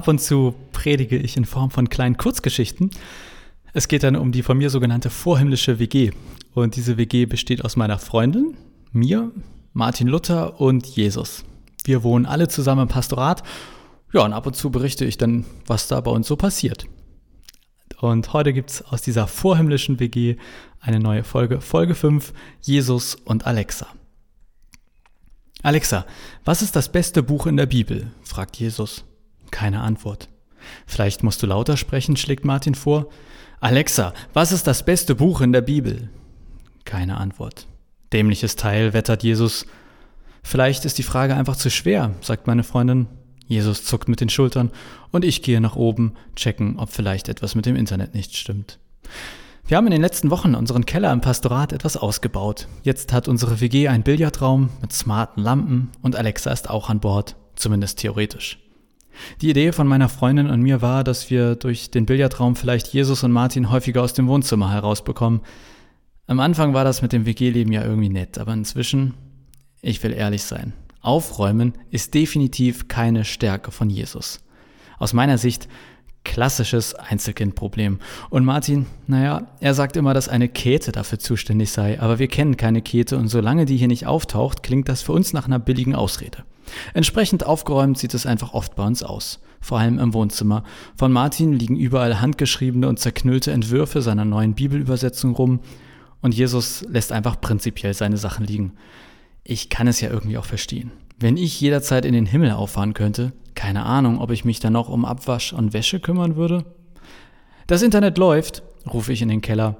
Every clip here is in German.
Ab und zu predige ich in Form von kleinen Kurzgeschichten. Es geht dann um die von mir sogenannte vorhimmlische WG. Und diese WG besteht aus meiner Freundin, mir, Martin Luther und Jesus. Wir wohnen alle zusammen im Pastorat. Ja, und ab und zu berichte ich dann, was da bei uns so passiert. Und heute gibt es aus dieser vorhimmlischen WG eine neue Folge, Folge 5, Jesus und Alexa. Alexa, was ist das beste Buch in der Bibel? fragt Jesus. Keine Antwort. Vielleicht musst du lauter sprechen, schlägt Martin vor. Alexa, was ist das beste Buch in der Bibel? Keine Antwort. Dämliches Teil, wettert Jesus. Vielleicht ist die Frage einfach zu schwer, sagt meine Freundin. Jesus zuckt mit den Schultern und ich gehe nach oben, checken, ob vielleicht etwas mit dem Internet nicht stimmt. Wir haben in den letzten Wochen unseren Keller im Pastorat etwas ausgebaut. Jetzt hat unsere WG einen Billardraum mit smarten Lampen und Alexa ist auch an Bord, zumindest theoretisch. Die Idee von meiner Freundin und mir war, dass wir durch den Billardraum vielleicht Jesus und Martin häufiger aus dem Wohnzimmer herausbekommen. Am Anfang war das mit dem WG-Leben ja irgendwie nett, aber inzwischen, ich will ehrlich sein, Aufräumen ist definitiv keine Stärke von Jesus. Aus meiner Sicht klassisches Einzelkindproblem. Und Martin, naja, er sagt immer, dass eine Käthe dafür zuständig sei, aber wir kennen keine Käthe und solange die hier nicht auftaucht, klingt das für uns nach einer billigen Ausrede. Entsprechend aufgeräumt sieht es einfach oft bei uns aus, vor allem im Wohnzimmer. Von Martin liegen überall handgeschriebene und zerknüllte Entwürfe seiner neuen Bibelübersetzung rum und Jesus lässt einfach prinzipiell seine Sachen liegen ich kann es ja irgendwie auch verstehen. Wenn ich jederzeit in den Himmel auffahren könnte, keine Ahnung, ob ich mich dann noch um Abwasch und Wäsche kümmern würde. Das Internet läuft, rufe ich in den Keller.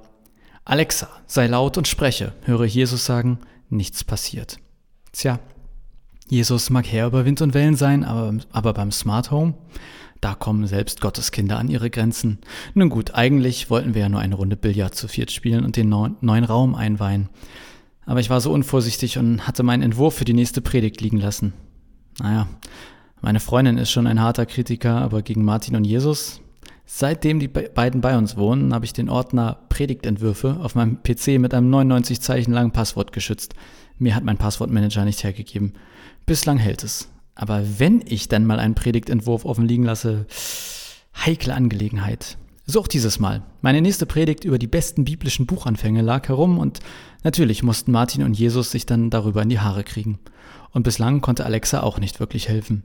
Alexa, sei laut und spreche, höre Jesus sagen, nichts passiert. Tja, Jesus mag Herr über Wind und Wellen sein, aber, aber beim Smart Home, da kommen selbst Gottes Kinder an ihre Grenzen. Nun gut, eigentlich wollten wir ja nur eine Runde Billard zu viert spielen und den neuen Raum einweihen. Aber ich war so unvorsichtig und hatte meinen Entwurf für die nächste Predigt liegen lassen. Naja, meine Freundin ist schon ein harter Kritiker, aber gegen Martin und Jesus, seitdem die beiden bei uns wohnen, habe ich den Ordner Predigtentwürfe auf meinem PC mit einem 99 Zeichen langen Passwort geschützt. Mir hat mein Passwortmanager nicht hergegeben. Bislang hält es. Aber wenn ich dann mal einen Predigtentwurf offen liegen lasse, heikle Angelegenheit. So auch dieses Mal. Meine nächste Predigt über die besten biblischen Buchanfänge lag herum und natürlich mussten Martin und Jesus sich dann darüber in die Haare kriegen. Und bislang konnte Alexa auch nicht wirklich helfen.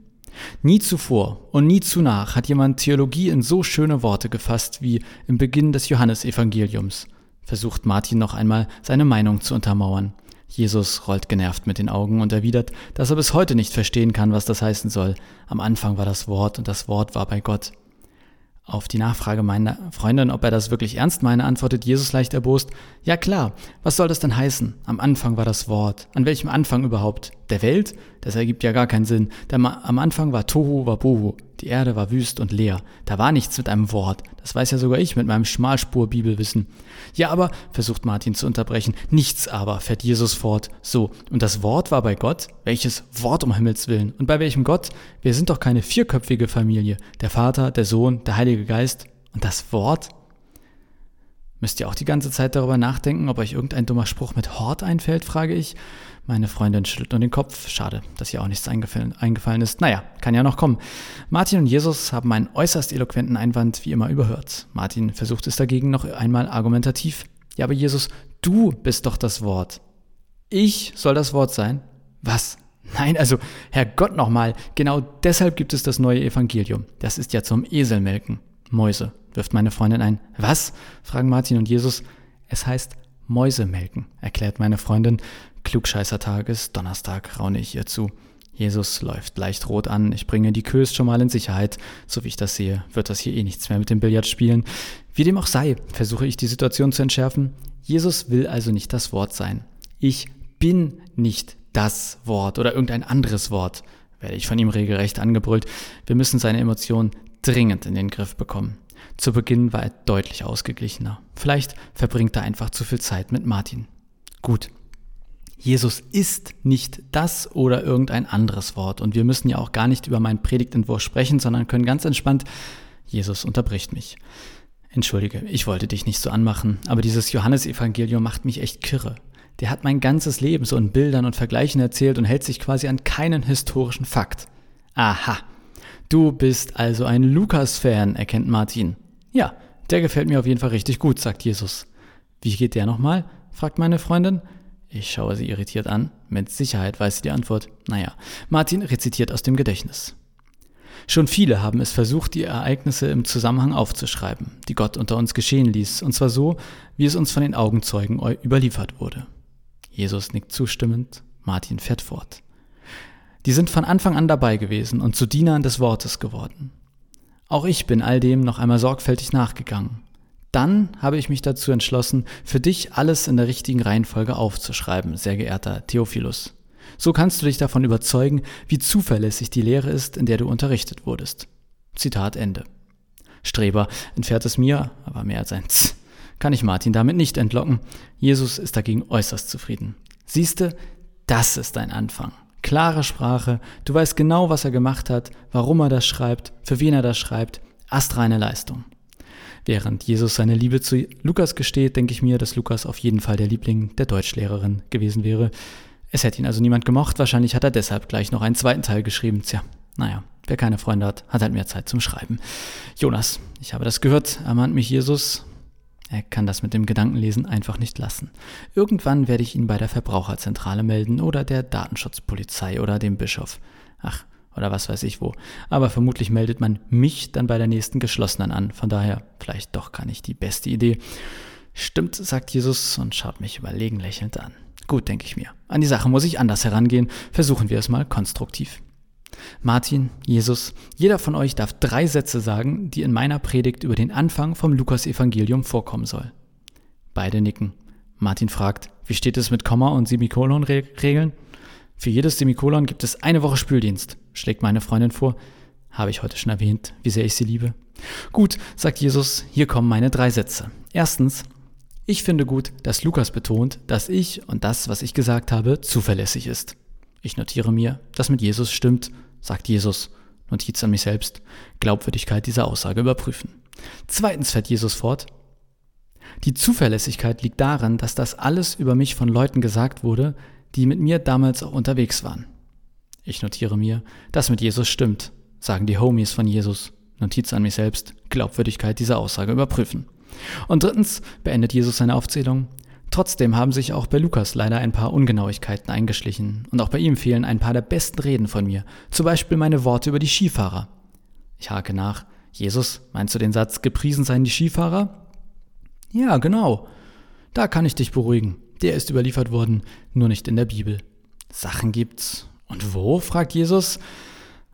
Nie zuvor und nie zu nach hat jemand Theologie in so schöne Worte gefasst wie im Beginn des Johannesevangeliums. Versucht Martin noch einmal seine Meinung zu untermauern. Jesus rollt genervt mit den Augen und erwidert, dass er bis heute nicht verstehen kann, was das heißen soll. Am Anfang war das Wort und das Wort war bei Gott. Auf die Nachfrage meiner Freundin, ob er das wirklich ernst meine, antwortet Jesus leicht erbost, ja klar, was soll das denn heißen? Am Anfang war das Wort. An welchem Anfang überhaupt? Der Welt? Das ergibt ja gar keinen Sinn. Der, am Anfang war Tohu war Bohu. Die Erde war wüst und leer. Da war nichts mit einem Wort. Das weiß ja sogar ich mit meinem Schmalspur-Bibelwissen. Ja, aber, versucht Martin zu unterbrechen, nichts aber, fährt Jesus fort. So, und das Wort war bei Gott? Welches Wort um Himmels Willen? Und bei welchem Gott? Wir sind doch keine vierköpfige Familie. Der Vater, der Sohn, der Heilige Geist. Und das Wort? Müsst ihr auch die ganze Zeit darüber nachdenken, ob euch irgendein dummer Spruch mit Hort einfällt, frage ich. Meine Freundin schüttelt nur den Kopf. Schade, dass ihr auch nichts eingefallen, ist. Naja, kann ja noch kommen. Martin und Jesus haben einen äußerst eloquenten Einwand wie immer überhört. Martin versucht es dagegen noch einmal argumentativ. Ja, aber Jesus, du bist doch das Wort. Ich soll das Wort sein? Was? Nein, also, Herr Gott nochmal, genau deshalb gibt es das neue Evangelium. Das ist ja zum Eselmelken. Mäuse, wirft meine Freundin ein. Was? fragen Martin und Jesus. Es heißt Mäuse melken, erklärt meine Freundin. Klugscheißertag ist Donnerstag, raune ich ihr zu. Jesus läuft leicht rot an. Ich bringe die Kös schon mal in Sicherheit. So wie ich das sehe, wird das hier eh nichts mehr mit dem Billard spielen. Wie dem auch sei, versuche ich die Situation zu entschärfen. Jesus will also nicht das Wort sein. Ich bin nicht das Wort oder irgendein anderes Wort, werde ich von ihm regelrecht angebrüllt. Wir müssen seine Emotionen dringend in den Griff bekommen. Zu Beginn war er deutlich ausgeglichener. Vielleicht verbringt er einfach zu viel Zeit mit Martin. Gut. Jesus ist nicht das oder irgendein anderes Wort. Und wir müssen ja auch gar nicht über meinen Predigtentwurf sprechen, sondern können ganz entspannt. Jesus unterbricht mich. Entschuldige, ich wollte dich nicht so anmachen, aber dieses Johannesevangelium macht mich echt kirre. Der hat mein ganzes Leben so in Bildern und Vergleichen erzählt und hält sich quasi an keinen historischen Fakt. Aha, Du bist also ein Lukas-Fan, erkennt Martin. Ja, der gefällt mir auf jeden Fall richtig gut, sagt Jesus. Wie geht der nochmal? fragt meine Freundin. Ich schaue sie irritiert an. Mit Sicherheit weiß sie die Antwort. Naja, Martin rezitiert aus dem Gedächtnis. Schon viele haben es versucht, die Ereignisse im Zusammenhang aufzuschreiben, die Gott unter uns geschehen ließ, und zwar so, wie es uns von den Augenzeugen überliefert wurde. Jesus nickt zustimmend, Martin fährt fort. Die sind von Anfang an dabei gewesen und zu Dienern des Wortes geworden. Auch ich bin all dem noch einmal sorgfältig nachgegangen. Dann habe ich mich dazu entschlossen, für dich alles in der richtigen Reihenfolge aufzuschreiben, sehr geehrter Theophilus. So kannst du dich davon überzeugen, wie zuverlässig die Lehre ist, in der du unterrichtet wurdest. Zitat Ende. Streber entfährt es mir, aber mehr als ein Z kann ich Martin damit nicht entlocken. Jesus ist dagegen äußerst zufrieden. Siehste, das ist ein Anfang. Klare Sprache, du weißt genau, was er gemacht hat, warum er das schreibt, für wen er das schreibt. Astreine Leistung. Während Jesus seine Liebe zu Lukas gesteht, denke ich mir, dass Lukas auf jeden Fall der Liebling der Deutschlehrerin gewesen wäre. Es hätte ihn also niemand gemocht, wahrscheinlich hat er deshalb gleich noch einen zweiten Teil geschrieben. Tja, naja, wer keine Freunde hat, hat halt mehr Zeit zum Schreiben. Jonas, ich habe das gehört, ermahnt mich Jesus. Er kann das mit dem Gedankenlesen einfach nicht lassen. Irgendwann werde ich ihn bei der Verbraucherzentrale melden oder der Datenschutzpolizei oder dem Bischof. Ach, oder was weiß ich wo. Aber vermutlich meldet man mich dann bei der nächsten geschlossenen an. Von daher vielleicht doch gar nicht die beste Idee. Stimmt, sagt Jesus und schaut mich überlegen lächelnd an. Gut, denke ich mir. An die Sache muss ich anders herangehen. Versuchen wir es mal konstruktiv. Martin, Jesus, jeder von euch darf drei Sätze sagen, die in meiner Predigt über den Anfang vom Lukas-Evangelium vorkommen soll. Beide nicken. Martin fragt, wie steht es mit Komma- und Semikolon-Regeln? Für jedes Semikolon gibt es eine Woche Spüldienst, schlägt meine Freundin vor. Habe ich heute schon erwähnt, wie sehr ich sie liebe. Gut, sagt Jesus, hier kommen meine drei Sätze. Erstens, ich finde gut, dass Lukas betont, dass ich und das, was ich gesagt habe, zuverlässig ist. Ich notiere mir, das mit Jesus stimmt, sagt Jesus. Notiz an mich selbst. Glaubwürdigkeit dieser Aussage überprüfen. Zweitens fährt Jesus fort. Die Zuverlässigkeit liegt darin, dass das alles über mich von Leuten gesagt wurde, die mit mir damals auch unterwegs waren. Ich notiere mir, das mit Jesus stimmt, sagen die Homies von Jesus. Notiz an mich selbst, Glaubwürdigkeit dieser Aussage überprüfen. Und drittens beendet Jesus seine Aufzählung. Trotzdem haben sich auch bei Lukas leider ein paar Ungenauigkeiten eingeschlichen und auch bei ihm fehlen ein paar der besten Reden von mir, zum Beispiel meine Worte über die Skifahrer. Ich hake nach. Jesus, meinst du den Satz, gepriesen seien die Skifahrer? Ja, genau. Da kann ich dich beruhigen. Der ist überliefert worden, nur nicht in der Bibel. Sachen gibt's. Und wo? fragt Jesus.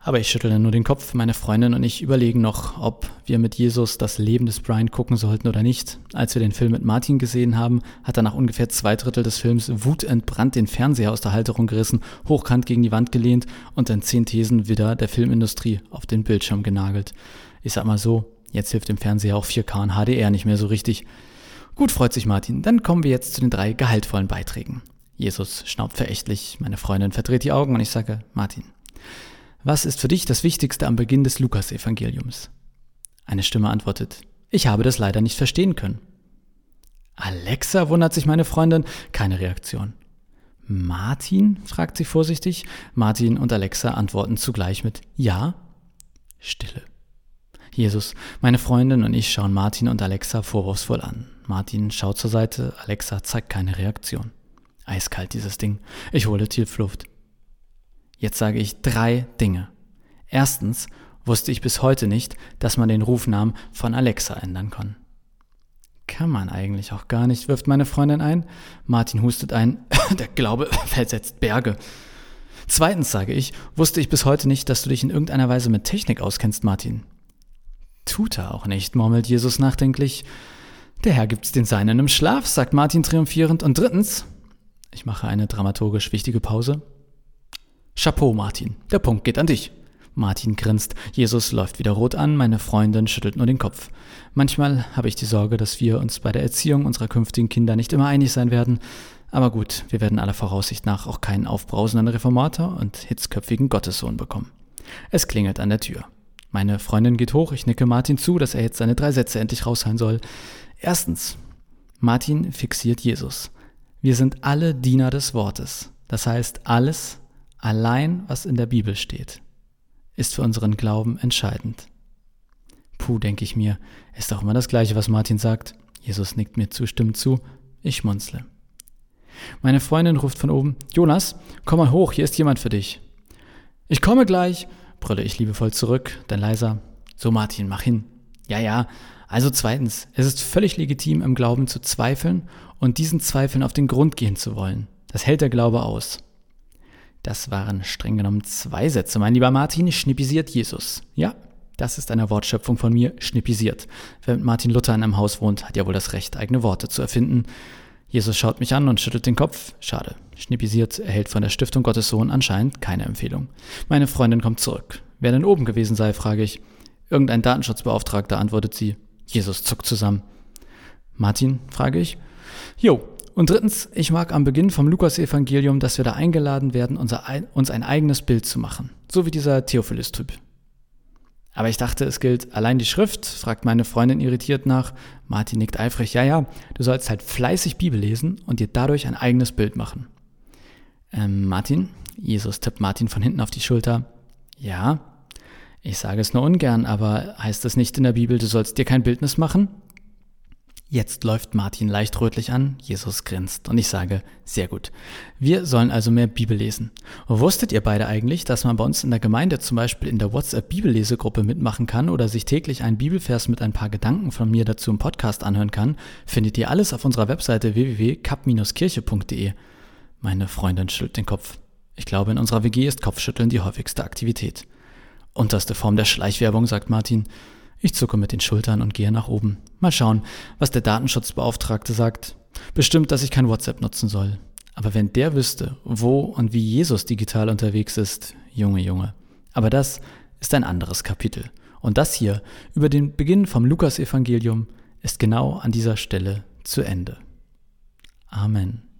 Aber ich schüttle nur den Kopf. Meine Freundin und ich überlegen noch, ob wir mit Jesus das Leben des Brian gucken sollten oder nicht. Als wir den Film mit Martin gesehen haben, hat er nach ungefähr zwei Drittel des Films wutentbrannt den Fernseher aus der Halterung gerissen, hochkant gegen die Wand gelehnt und in zehn Thesen wieder der Filmindustrie auf den Bildschirm genagelt. Ich sag mal so, jetzt hilft dem Fernseher auch 4K und HDR nicht mehr so richtig. Gut, freut sich Martin. Dann kommen wir jetzt zu den drei gehaltvollen Beiträgen. Jesus schnaubt verächtlich, meine Freundin verdreht die Augen und ich sage, Martin, was ist für dich das Wichtigste am Beginn des Lukas-Evangeliums? Eine Stimme antwortet, ich habe das leider nicht verstehen können. Alexa, wundert sich meine Freundin, keine Reaktion. Martin? fragt sie vorsichtig. Martin und Alexa antworten zugleich mit Ja. Stille. Jesus, meine Freundin und ich schauen Martin und Alexa vorwurfsvoll an. Martin schaut zur Seite, Alexa zeigt keine Reaktion. Eiskalt dieses Ding. Ich hole Tiefluft. Jetzt sage ich drei Dinge. Erstens wusste ich bis heute nicht, dass man den Rufnamen von Alexa ändern kann. Kann man eigentlich auch gar nicht, wirft meine Freundin ein. Martin hustet ein. Der Glaube versetzt Berge. Zweitens sage ich, wusste ich bis heute nicht, dass du dich in irgendeiner Weise mit Technik auskennst, Martin. Tut er auch nicht, murmelt Jesus nachdenklich. Der Herr gibt's den Seinen im Schlaf, sagt Martin triumphierend. Und drittens, ich mache eine dramaturgisch wichtige Pause, Chapeau, Martin. Der Punkt geht an dich. Martin grinst. Jesus läuft wieder rot an, meine Freundin schüttelt nur den Kopf. Manchmal habe ich die Sorge, dass wir uns bei der Erziehung unserer künftigen Kinder nicht immer einig sein werden. Aber gut, wir werden aller Voraussicht nach auch keinen aufbrausenden Reformator und hitzköpfigen Gottessohn bekommen. Es klingelt an der Tür. Meine Freundin geht hoch, ich nicke Martin zu, dass er jetzt seine drei Sätze endlich raushauen soll. Erstens, Martin fixiert Jesus. Wir sind alle Diener des Wortes. Das heißt, alles, allein was in der Bibel steht, ist für unseren Glauben entscheidend. Puh, denke ich mir, ist doch immer das Gleiche, was Martin sagt. Jesus nickt mir zustimmend zu, ich schmunzle. Meine Freundin ruft von oben, Jonas, komm mal hoch, hier ist jemand für dich. Ich komme gleich, brülle ich liebevoll zurück, dann leiser, so Martin, mach hin. Ja, ja. Also zweitens, es ist völlig legitim, im Glauben zu zweifeln und diesen Zweifeln auf den Grund gehen zu wollen. Das hält der Glaube aus. Das waren streng genommen zwei Sätze, mein lieber Martin, schnippisiert Jesus. Ja, das ist eine Wortschöpfung von mir, schnippisiert. Wer mit Martin Luther in einem Haus wohnt, hat ja wohl das Recht, eigene Worte zu erfinden. Jesus schaut mich an und schüttelt den Kopf. Schade. Schnippisiert erhält von der Stiftung Gottes Sohn anscheinend keine Empfehlung. Meine Freundin kommt zurück. Wer denn oben gewesen sei, frage ich. Irgendein Datenschutzbeauftragter, antwortet sie. Jesus zuckt zusammen. Martin, frage ich. Jo. Und drittens, ich mag am Beginn vom Lukas-Evangelium, dass wir da eingeladen werden, unser, uns ein eigenes Bild zu machen. So wie dieser Theophilus-Typ. Aber ich dachte, es gilt allein die Schrift, fragt meine Freundin irritiert nach. Martin nickt eifrig, ja, ja, du sollst halt fleißig Bibel lesen und dir dadurch ein eigenes Bild machen. Ähm, Martin, Jesus tippt Martin von hinten auf die Schulter. Ja, ich sage es nur ungern, aber heißt es nicht in der Bibel, du sollst dir kein Bildnis machen? Jetzt läuft Martin leicht rötlich an, Jesus grinst und ich sage, sehr gut. Wir sollen also mehr Bibel lesen. Wusstet ihr beide eigentlich, dass man bei uns in der Gemeinde zum Beispiel in der WhatsApp-Bibellesegruppe mitmachen kann oder sich täglich einen Bibelvers mit ein paar Gedanken von mir dazu im Podcast anhören kann? Findet ihr alles auf unserer Webseite www.kap-kirche.de. Meine Freundin schüttelt den Kopf. Ich glaube, in unserer WG ist Kopfschütteln die häufigste Aktivität. Unterste Form der Schleichwerbung, sagt Martin. Ich zucke mit den Schultern und gehe nach oben. Mal schauen, was der Datenschutzbeauftragte sagt. Bestimmt, dass ich kein WhatsApp nutzen soll. Aber wenn der wüsste, wo und wie Jesus digital unterwegs ist, Junge, Junge. Aber das ist ein anderes Kapitel. Und das hier über den Beginn vom Lukasevangelium ist genau an dieser Stelle zu Ende. Amen.